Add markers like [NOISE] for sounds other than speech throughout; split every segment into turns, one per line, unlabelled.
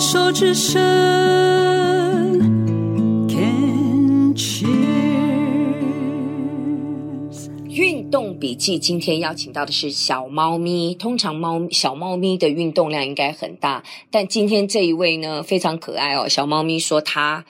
手之伸，Can cheers。
运动笔记今天邀请到的是小猫咪。通常猫小猫咪的运动量应该很大，但今天这一位呢，非常可爱哦。小猫咪说它。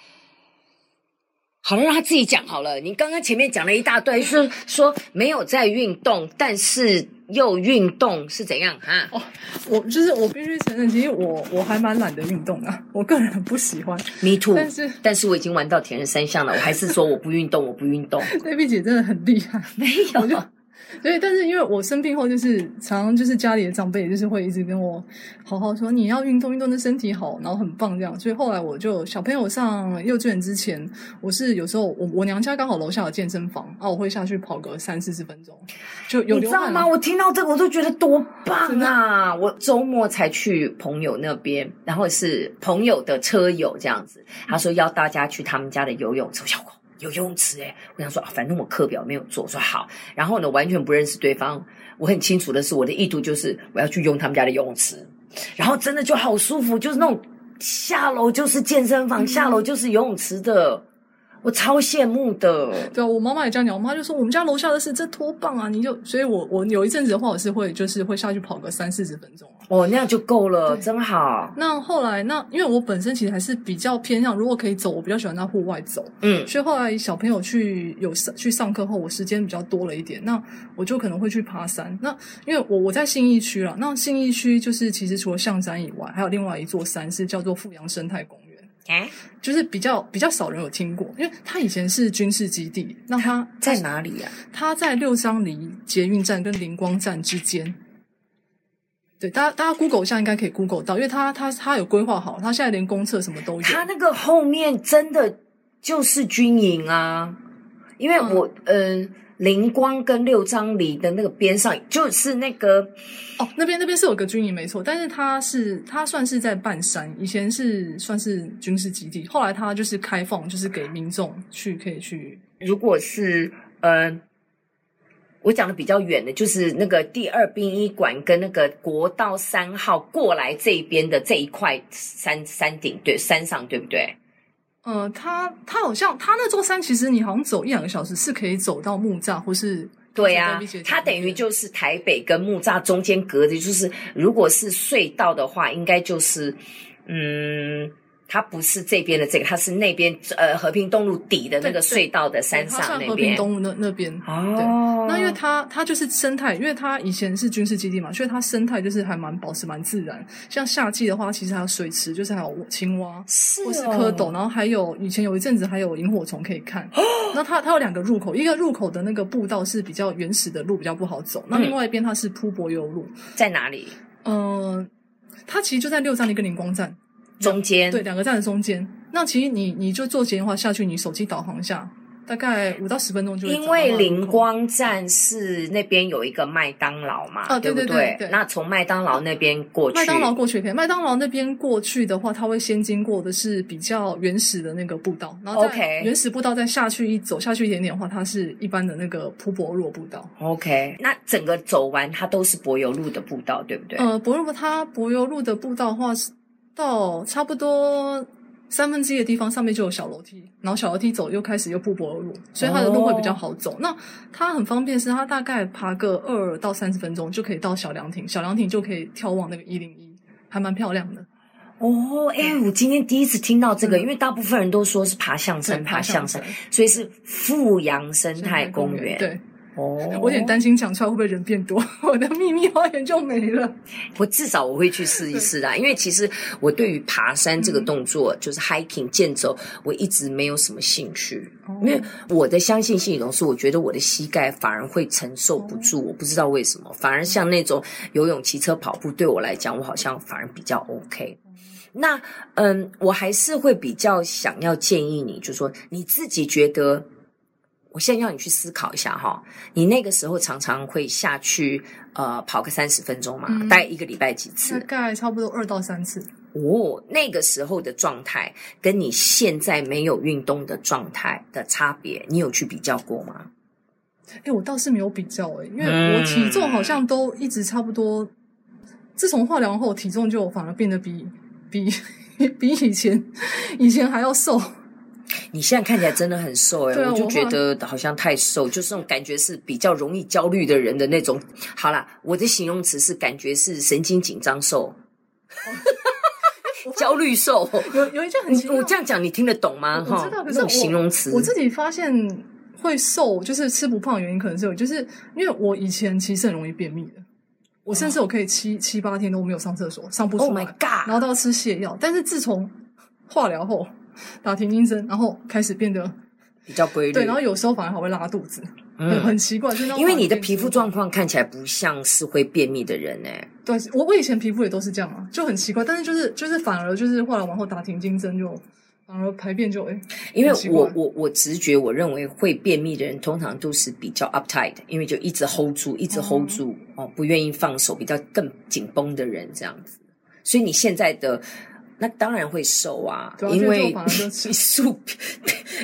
好了，让他自己讲好了。你刚刚前面讲了一大堆，是说没有在运动，但是又运动是怎样哈？
哦，我就是我必须承认，其实我我还蛮懒得运动的，[LAUGHS] 我个人很不喜欢。
Me too。
但是
但是我已经玩到铁人三项了，我还是说我不运动，我不运动。[LAUGHS]
那碧姐真的很厉害，
没有。
对，但是因为我生病后，就是常常就是家里的长辈就是会一直跟我好好说，你要运动，运动对身体好，然后很棒这样。所以后来我就小朋友上幼稚园之前，我是有时候我我娘家刚好楼下有健身房啊，我会下去跑个三四十分钟，就有。你知道吗？
我听到这个我都觉得多棒啊！我周末才去朋友那边，然后是朋友的车友这样子，他说要大家去他们家的游泳池效果。有游泳池诶，我想说啊，反正我课表没有做，我说好。然后呢，完全不认识对方，我很清楚的是，我的意图就是我要去用他们家的游泳池。然后真的就好舒服，就是那种下楼就是健身房，下楼就是游泳池的。我超羡慕的，
对啊，我妈妈也这样讲，我妈就说我们家楼下的是这多棒啊！你就，所以我我有一阵子的话，我是会就是会下去跑个三四十分钟，
哦，那样就够了，真好。
那后来那因为我本身其实还是比较偏向，如果可以走，我比较喜欢在户外走，
嗯，
所以后来小朋友去有上去上课后，我时间比较多了一点，那我就可能会去爬山。那因为我我在信义区了，那信义区就是其实除了象山以外，还有另外一座山是叫做富阳生态公园。
哎，
就是比较比较少人有听过，因为它以前是军事基地。那它
在哪里呀？
它在六张犁捷运站跟灵光站之间。对，大家大家 Google 一下应该可以 Google 到，因为它它它有规划好，它现在连公厕什么都有。
它那个后面真的就是军营啊，因为我嗯。呃灵光跟六张犁的那个边上，就是那个
哦，那边那边是有个军营没错，但是它是它算是在半山，以前是算是军事基地，后来它就是开放，就是给民众去可以去。
如果是呃，我讲的比较远的，就是那个第二殡仪馆跟那个国道三号过来这边的这一块山山顶，对，山上对不对？
呃，它它好像它那座山，其实你好像走一两个小时是可以走到木栅，或是
对呀、啊，它等于就是台北跟木栅中间隔的，就是如果是隧道的话，应该就是嗯。它不是这边的这个，它是那边呃和平东路底的那个隧道的山上那边。
和平东路那那边。
哦。
对。那因为它它就是生态，因为它以前是军事基地嘛，所以它生态就是还蛮保持蛮自然。像夏季的话，其实还有水池，就是还有青蛙，
是哦、
或是蝌蚪，然后还有以前有一阵子还有萤火虫可以看。哦。那它它有两个入口，一个入口的那个步道是比较原始的路，比较不好走。那另外一边它是铺柏油路。
在哪里？
嗯、呃，它其实就在六张犁跟灵光站。
中间
对，两个站的中间，那其实你你就坐捷运的话下去，你手机导航一下，大概五到十分钟就会。
因为灵光站是那边有一个麦当劳嘛，
啊，对对对，
那从麦当劳那边过去，麦
当劳过去可以。麦当劳那边过去的话，它会先经过的是比较原始的那个步道，然后再原始步道再下去一走下去一点点的话，它是一般的那个铺柏油步道。
OK，那整个走完它都是柏油路的步道，对不对？
呃，柏油路它柏油路的步道的话是。到差不多三分之一的地方，上面就有小楼梯，然后小楼梯走又开始又不柏油路，所以它的路会比较好走。Oh. 那它很方便，是它大概爬个二到三十分钟就可以到小凉亭，小凉亭就可以眺望那个一零一，还蛮漂亮的。
哦，哎，我今天第一次听到这个，嗯、因为大部分人都说是爬象山，爬象山，所以是富阳生态公园。
对。
哦，
我有点担心讲出来会不会人变多，[LAUGHS] 我的秘密花园就没了。
我至少我会去试一试啦，因为其实我对于爬山这个动作，嗯、就是 hiking 健走，我一直没有什么兴趣。哦、因为我的相信系统是，我觉得我的膝盖反而会承受不住，哦、我不知道为什么。反而像那种游泳、骑车、跑步，对我来讲，我好像反而比较 OK。那嗯，我还是会比较想要建议你，就是说你自己觉得。我现在要你去思考一下哈，你那个时候常常会下去呃跑个三十分钟嘛？嗯、大概一个礼拜几次？
大概差不多二到三次。
哦，那个时候的状态跟你现在没有运动的状态的差别，你有去比较过吗？
哎，我倒是没有比较哎，因为我体重好像都一直差不多。嗯、自从化疗后，体重就反而变得比比 [LAUGHS] 比以前以前还要瘦。
你现在看起来真的很瘦哎、我就觉得好像太瘦，就是那种感觉是比较容易焦虑的人的那种。好啦，我的形容词是感觉是神经紧张瘦，[LAUGHS] 焦虑瘦。
有有一句很奇怪，
我这样讲你听得懂吗？
我知道，可是我
形容词，
我自己发现会瘦，就是吃不胖的原因可能是有，就是因为我以前其实很容易便秘的，我甚至我可以七、oh. 七八天都没有上厕所，上不出来。
Oh my god！
然后都要吃泻药，但是自从化疗后。打停经针，然后开始变得
比较规律。
对，然后有时候反而还会拉肚子，嗯，很奇怪。就
因为你的皮肤状况看起来不像是会便秘的人哎。
对，我我以前皮肤也都是这样啊，就很奇怪。但是就是就是反而就是后来往后打停经针，就反而排便就哎。
因为我我我直觉我认为会便秘的人通常都是比较 uptight，因为就一直 hold 住，一直 hold 住、嗯、哦，不愿意放手，比较更紧绷的人这样子。所以你现在的。那当然会瘦啊，啊因为宿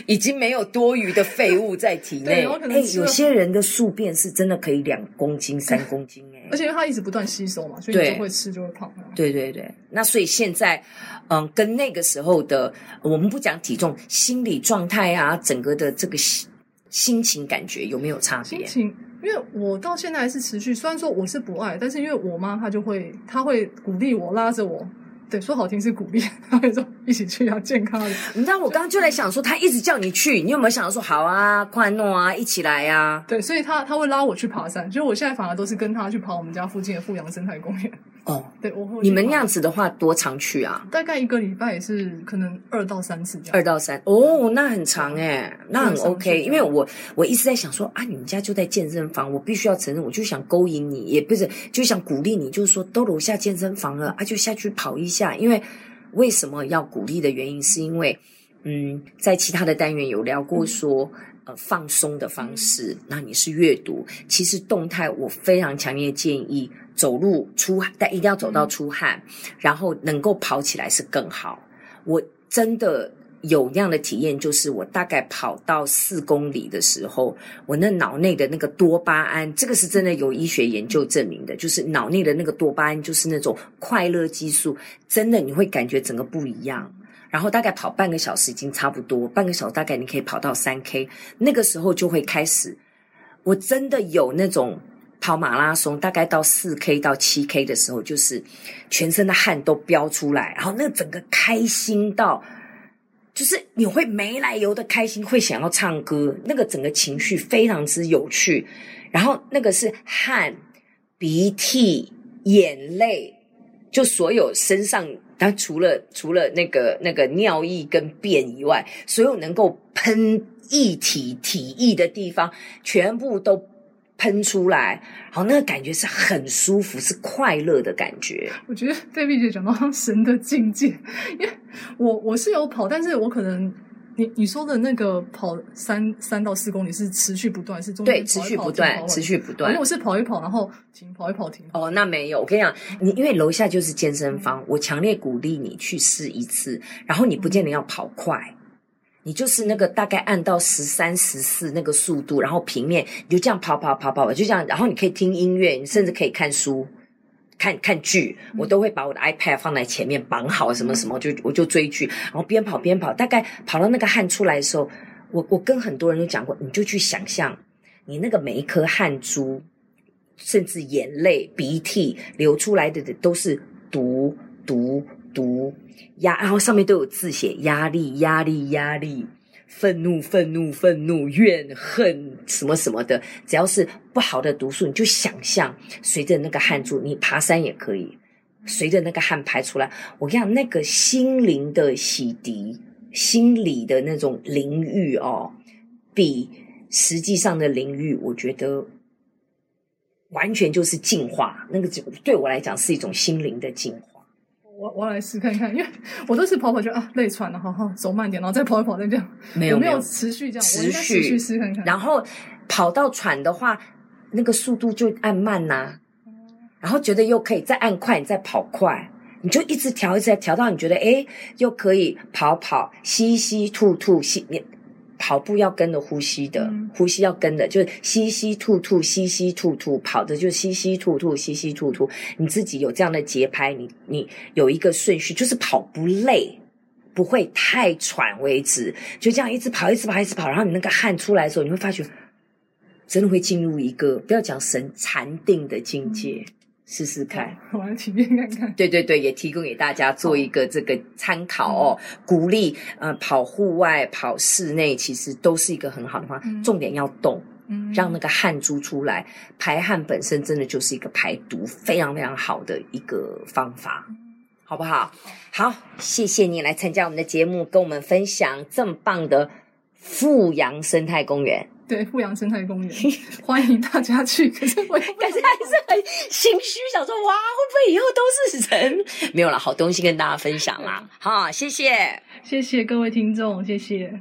已经没有多余的废物在体内。哎，有些人的宿便是真的可以两公斤、[LAUGHS] 三公斤哎，
而且因为它一直不断吸收嘛，所以你就会吃就会胖。
对对对，那所以现在，嗯，跟那个时候的我们不讲体重，心理状态啊，整个的这个心心情感觉有没有差别？
心情，因为我到现在还是持续，虽然说我是不爱，但是因为我妈她就会，她会鼓励我，拉着我。对，说好听是鼓励，[LAUGHS] 他会说 [LAUGHS] 一起去要，健康的。[LAUGHS]
你知道我刚刚就在想说，他一直叫你去，你有没有想到说好啊，快诺啊，一起来呀、啊？
对，所以他他会拉我去爬山，所以我现在反而都是跟他去跑我们家附近的富阳生态公园。
哦，[LAUGHS]
对，我会。
你们那样子的话，多常去啊？
大概一个礼拜也是可能二到三次这样。
二到三，哦，那很长诶，那很 OK。因为我我一直在想说啊，你们家就在健身房，我必须要承认，我就想勾引你，也不是就想鼓励你，就是说都楼下健身房了啊，就下去跑一下。因为为什么要鼓励的原因，是因为嗯，在其他的单元有聊过说。嗯呃，放松的方式，那你是阅读。其实动态，我非常强烈建议走路出汗，但一定要走到出汗，嗯、然后能够跑起来是更好。我真的有那样的体验，就是我大概跑到四公里的时候，我那脑内的那个多巴胺，这个是真的有医学研究证明的，就是脑内的那个多巴胺，就是那种快乐激素，真的你会感觉整个不一样。然后大概跑半个小时已经差不多，半个小时大概你可以跑到三 K，那个时候就会开始。我真的有那种跑马拉松，大概到四 K 到七 K 的时候，就是全身的汗都飙出来，然后那整个开心到，就是你会没来由的开心，会想要唱歌，那个整个情绪非常之有趣。然后那个是汗、鼻涕、眼泪，就所有身上。它除了除了那个那个尿液跟便以外，所有能够喷液体体液的地方，全部都喷出来，然后，那个感觉是很舒服，是快乐的感觉。
我觉得贝碧姐讲到神的境界，因为我我是有跑，但是我可能。你你说的那个跑三三到四公里是持续不断，是中间
对持续不断，持续不断。
因为我是跑一跑，然后停，跑一跑停。
哦，那没有。我跟你讲，你因为楼下就是健身房，嗯、我强烈鼓励你去试一次。然后你不见得要跑快，嗯、你就是那个大概按到十三、十四那个速度，然后平面你就这样跑跑跑跑，就这样。然后你可以听音乐，你甚至可以看书。看看剧，我都会把我的 iPad 放在前面绑好，什么什么，就我就追剧，然后边跑边跑。大概跑到那个汗出来的时候，我我跟很多人都讲过，你就去想象，你那个每一颗汗珠，甚至眼泪、鼻涕流出来的都是毒毒毒压，然后上面都有字写压力、压力、压力。愤怒，愤怒，愤怒，怨恨，什么什么的，只要是不好的毒素，你就想象随着那个汗珠，你爬山也可以，随着那个汗排出来。我跟你讲，那个心灵的洗涤，心理的那种淋浴哦，比实际上的淋浴，我觉得完全就是净化。那个对我来讲是一种心灵的净化。
我我来试看看，因为我都是跑跑就啊累喘了，好好走慢点，然后再跑一跑再这样，没有没有持续这样，持续持续试看看。
然后跑到喘的话，那个速度就按慢呐、啊，然后觉得又可以再按快，你再跑快，你就一直调一直调到你觉得诶又可以跑跑吸吸吐吐吸，你跑步要跟着呼吸的，
嗯、
呼吸要跟着，就是吸吸吐吐，吸吸吐吐，跑的就是吸吸吐吐，吸吸吐吐。你自己有这样的节拍，你你有一个顺序，就是跑不累，不会太喘为止，就这样一直跑，一直跑，一直跑。然后你那个汗出来的时候，你会发觉真的会进入一个不要讲神禅定的境界。嗯试试看，[LAUGHS]
我来体验看看。
对对对，也提供给大家做一个这个参考哦。嗯、鼓励呃，跑户外、跑室内，其实都是一个很好的方法。嗯、重点要动，嗯，让那个汗珠出来，排汗本身真的就是一个排毒非常非常好的一个方法，好不好？好，谢谢你来参加我们的节目，跟我们分享这么棒的富阳生态公园。
对，富阳生态公园，[LAUGHS] 欢迎大家去。可是我，
感觉还是很心虚，想说哇，会不会以后都是人？没有了，好东西跟大家分享啦。好，谢谢，
谢谢各位听众，谢谢。